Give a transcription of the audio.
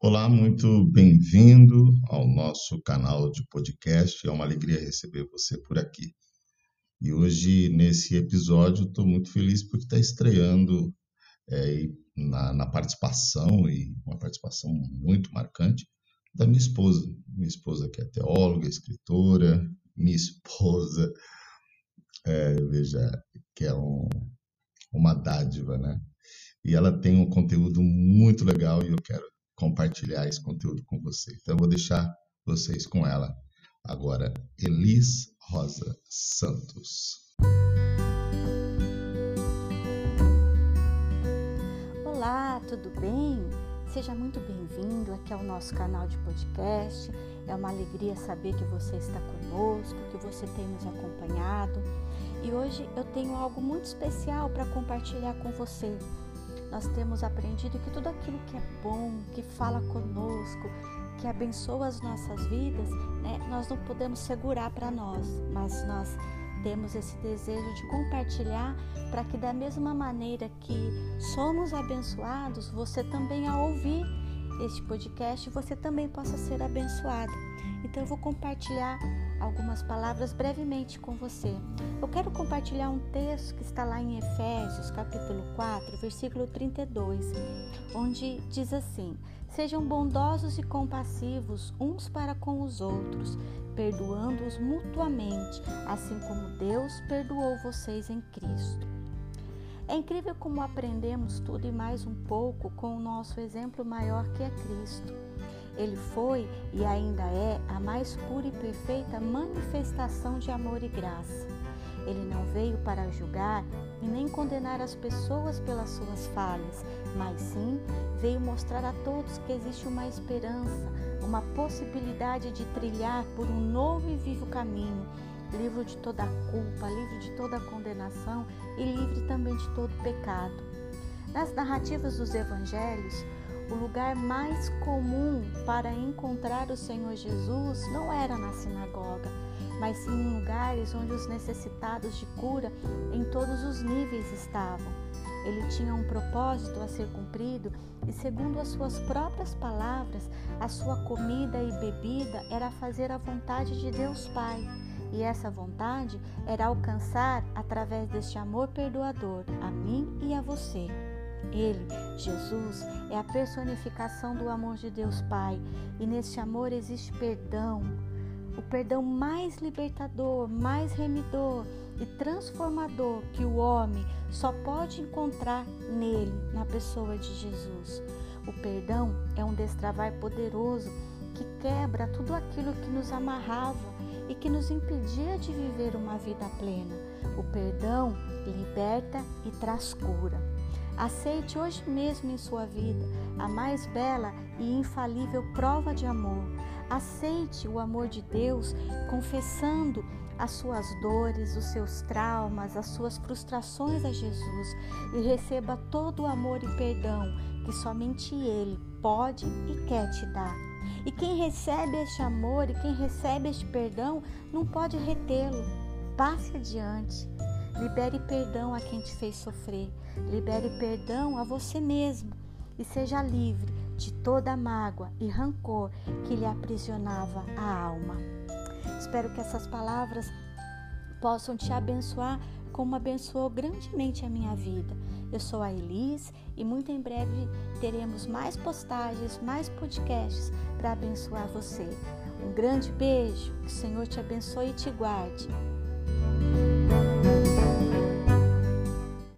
Olá, muito bem-vindo ao nosso canal de podcast. É uma alegria receber você por aqui. E hoje, nesse episódio, estou muito feliz porque está estreando é, na, na, participação, e uma participação muito marcante, da minha esposa. Minha esposa que é teóloga, escritora, minha esposa, é, veja, que é um, uma dádiva, né? E ela tem um conteúdo muito legal e eu quero compartilhar esse conteúdo com você. Então eu vou deixar vocês com ela agora, Elis Rosa Santos. Olá, tudo bem? Seja muito bem-vindo aqui ao nosso canal de podcast. É uma alegria saber que você está conosco, que você tem nos acompanhado. E hoje eu tenho algo muito especial para compartilhar com você nós temos aprendido que tudo aquilo que é bom, que fala conosco, que abençoa as nossas vidas, né, nós não podemos segurar para nós, mas nós temos esse desejo de compartilhar para que, da mesma maneira que somos abençoados, você também, ao ouvir este podcast, você também possa ser abençoado. Então, eu vou compartilhar algumas palavras brevemente com você. Eu quero compartilhar um texto que está lá em Efésios, capítulo 4, versículo 32, onde diz assim: Sejam bondosos e compassivos uns para com os outros, perdoando-os mutuamente, assim como Deus perdoou vocês em Cristo. É incrível como aprendemos tudo e mais um pouco com o nosso exemplo maior que é Cristo. Ele foi e ainda é a mais pura e perfeita manifestação de amor e graça. Ele não veio para julgar e nem condenar as pessoas pelas suas falhas, mas sim veio mostrar a todos que existe uma esperança, uma possibilidade de trilhar por um novo e vivo caminho, livre de toda culpa, livre de toda condenação e livre também de todo pecado. Nas narrativas dos evangelhos, o lugar mais comum para encontrar o Senhor Jesus não era na sinagoga, mas sim em lugares onde os necessitados de cura em todos os níveis estavam. Ele tinha um propósito a ser cumprido e, segundo as suas próprias palavras, a sua comida e bebida era fazer a vontade de Deus Pai. E essa vontade era alcançar através deste amor perdoador a mim e a você. Ele, Jesus, é a personificação do amor de Deus Pai, e nesse amor existe perdão, o perdão mais libertador, mais remidor e transformador que o homem só pode encontrar nele, na pessoa de Jesus. O perdão é um destravar poderoso que quebra tudo aquilo que nos amarrava e que nos impedia de viver uma vida plena. O perdão liberta e traz cura. Aceite hoje mesmo em sua vida a mais bela e infalível prova de amor. Aceite o amor de Deus confessando as suas dores, os seus traumas, as suas frustrações a Jesus e receba todo o amor e perdão que somente Ele pode e quer te dar. E quem recebe este amor e quem recebe este perdão não pode retê-lo. Passe adiante. Libere perdão a quem te fez sofrer. Libere perdão a você mesmo e seja livre de toda mágoa e rancor que lhe aprisionava a alma. Espero que essas palavras possam te abençoar como abençoou grandemente a minha vida. Eu sou a Elis e muito em breve teremos mais postagens, mais podcasts para abençoar você. Um grande beijo, que o Senhor te abençoe e te guarde.